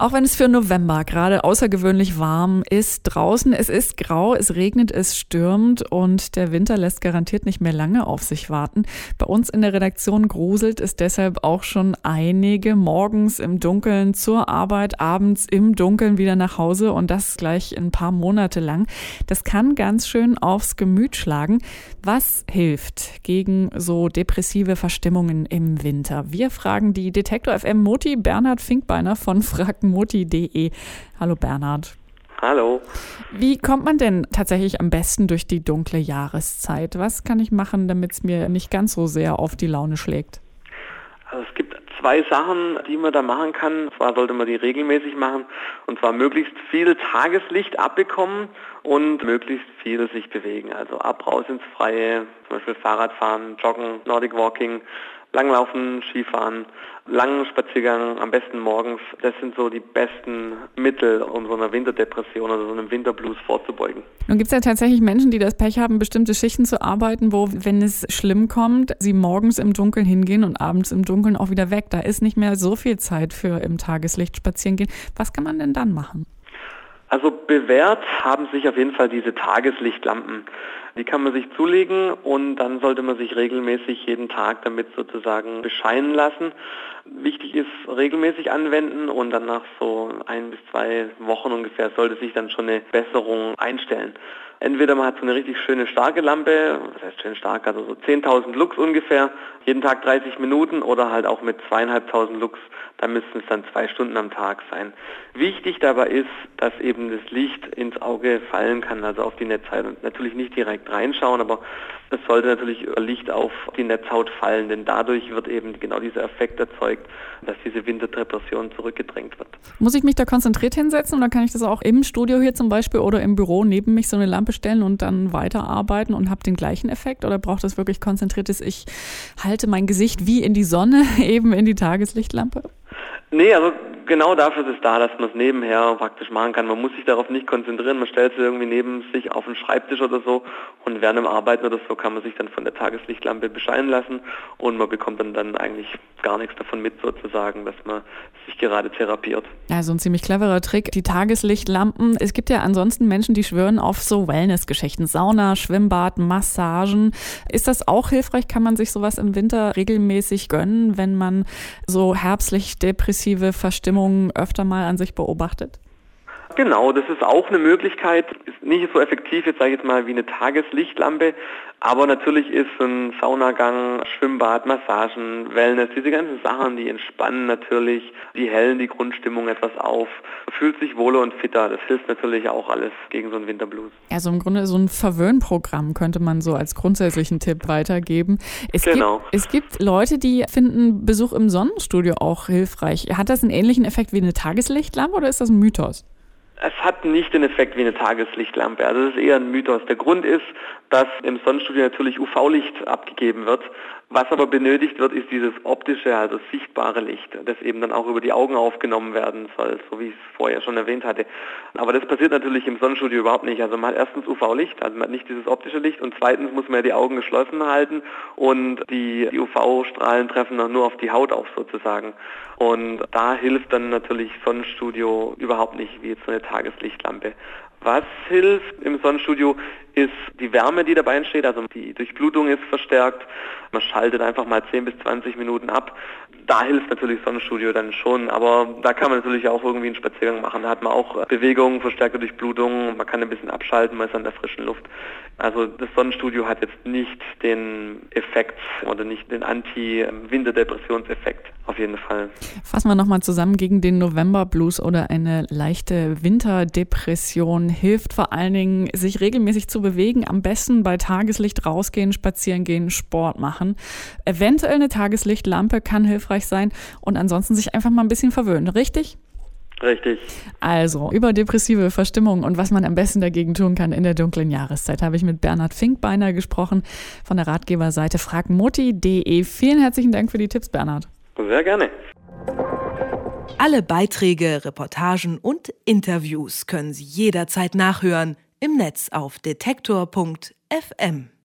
Auch wenn es für November gerade außergewöhnlich warm ist draußen, es ist grau, es regnet, es stürmt und der Winter lässt garantiert nicht mehr lange auf sich warten. Bei uns in der Redaktion gruselt es deshalb auch schon einige morgens im Dunkeln zur Arbeit, abends im Dunkeln wieder nach Hause und das gleich ein paar Monate lang. Das kann ganz schön aufs Gemüt schlagen. Was hilft gegen so depressive Verstimmungen im Winter? Wir fragen die Detektor FM Moti Bernhard Finkbeiner von Fragen mutti.de. Hallo Bernhard. Hallo. Wie kommt man denn tatsächlich am besten durch die dunkle Jahreszeit? Was kann ich machen, damit es mir nicht ganz so sehr auf die Laune schlägt? Also es gibt zwei Sachen, die man da machen kann. Und zwar sollte man die regelmäßig machen. Und zwar möglichst viel Tageslicht abbekommen und möglichst viel sich bewegen. Also ab raus ins Freie, zum Beispiel Fahrradfahren, Joggen, Nordic Walking, Langlaufen, Skifahren, langen Spaziergang, am besten morgens. Das sind so die besten Mittel, um so einer Winterdepression oder so einem Winterblues vorzubeugen. Nun gibt es ja tatsächlich Menschen, die das Pech haben, bestimmte Schichten zu arbeiten, wo, wenn es schlimm kommt, sie morgens im Dunkeln hingehen und abends im Dunkeln auch wieder weg. Da ist nicht mehr so viel Zeit für im Tageslicht spazieren gehen. Was kann man denn dann machen? Also bewährt haben sich auf jeden Fall diese Tageslichtlampen. Die kann man sich zulegen und dann sollte man sich regelmäßig jeden Tag damit sozusagen bescheinen lassen. Wichtig ist regelmäßig anwenden und dann nach so ein bis zwei Wochen ungefähr sollte sich dann schon eine Besserung einstellen. Entweder man hat so eine richtig schöne starke Lampe, das heißt schön stark, also so 10.000 Lux ungefähr, jeden Tag 30 Minuten oder halt auch mit zweieinhalbtausend Lux, da müssten es dann zwei Stunden am Tag sein. Wichtig dabei ist, dass eben das Licht ins Auge fallen kann, also auf die Netzhaut und natürlich nicht direkt reinschauen, aber es sollte natürlich Licht auf die Netzhaut fallen, denn dadurch wird eben genau dieser Effekt erzeugt, dass diese Winterdepression zurückgedrängt wird. Muss ich mich da konzentriert hinsetzen oder kann ich das auch im Studio hier zum Beispiel oder im Büro neben mich so eine Lampe stellen und dann weiterarbeiten und habe den gleichen Effekt oder braucht das wirklich konzentriertes, ich halte mein Gesicht wie in die Sonne, eben in die Tageslichtlampe? Nee, also genau dafür ist es da, dass man es nebenher praktisch machen kann. Man muss sich darauf nicht konzentrieren, man stellt es irgendwie neben sich auf den Schreibtisch oder so und während dem Arbeiten oder so kann man sich dann von der Tageslichtlampe bescheinen lassen und man bekommt dann, dann eigentlich gar nichts davon mit sozusagen, dass man sich gerade therapiert. Also ein ziemlich cleverer Trick, die Tageslichtlampen. Es gibt ja ansonsten Menschen, die schwören auf so Wellness-Geschichten, Sauna, Schwimmbad, Massagen. Ist das auch hilfreich? Kann man sich sowas im Winter regelmäßig gönnen, wenn man so herbstlich depressive Verstimmungen öfter mal an sich beobachtet? Genau, das ist auch eine Möglichkeit. Ist nicht so effektiv, jetzt sage ich jetzt mal, wie eine Tageslichtlampe. Aber natürlich ist ein Saunagang, Schwimmbad, Massagen, Wellness, diese ganzen Sachen, die entspannen natürlich, die hellen die Grundstimmung etwas auf. Man fühlt sich wohler und fitter. Das hilft natürlich auch alles gegen so einen Winterblues. Also im Grunde so ein Verwöhnprogramm könnte man so als grundsätzlichen Tipp weitergeben. Es genau. Gibt, es gibt Leute, die finden Besuch im Sonnenstudio auch hilfreich. Hat das einen ähnlichen Effekt wie eine Tageslichtlampe oder ist das ein Mythos? Es hat nicht den Effekt wie eine Tageslichtlampe. Also das ist eher ein Mythos. Der Grund ist, dass im Sonnenstudio natürlich UV-Licht abgegeben wird. Was aber benötigt wird, ist dieses optische, also sichtbare Licht, das eben dann auch über die Augen aufgenommen werden soll, so wie ich es vorher schon erwähnt hatte. Aber das passiert natürlich im Sonnenstudio überhaupt nicht. Also man hat erstens UV-Licht, also man hat nicht dieses optische Licht und zweitens muss man ja die Augen geschlossen halten und die, die UV-Strahlen treffen dann nur auf die Haut auf sozusagen. Und da hilft dann natürlich Sonnenstudio überhaupt nicht, wie jetzt so eine Tageslichtlampe. Was hilft im Sonnenstudio ist die Wärme, die dabei entsteht, also die Durchblutung ist verstärkt. Man schaltet einfach mal 10 bis 20 Minuten ab. Da hilft natürlich Sonnenstudio dann schon, aber da kann man natürlich auch irgendwie einen Spaziergang machen. Da hat man auch Bewegung, verstärkte Durchblutung, man kann ein bisschen abschalten, man ist an der frischen Luft. Also das Sonnenstudio hat jetzt nicht den Effekt oder nicht den Anti-Winterdepressionseffekt auf jeden Fall. Fassen wir nochmal zusammen gegen den November-Blues oder eine leichte Winterdepression hilft vor allen Dingen, sich regelmäßig zu bewegen, am besten bei Tageslicht rausgehen, spazieren gehen, Sport machen. Eventuell eine Tageslichtlampe kann hilfreich sein und ansonsten sich einfach mal ein bisschen verwöhnen, richtig? Richtig. Also, über depressive Verstimmung und was man am besten dagegen tun kann in der dunklen Jahreszeit, habe ich mit Bernhard Finkbeiner gesprochen von der Ratgeberseite fragmutti.de. Vielen herzlichen Dank für die Tipps, Bernhard. Sehr gerne. Alle Beiträge, Reportagen und Interviews können Sie jederzeit nachhören im Netz auf detektor.fm.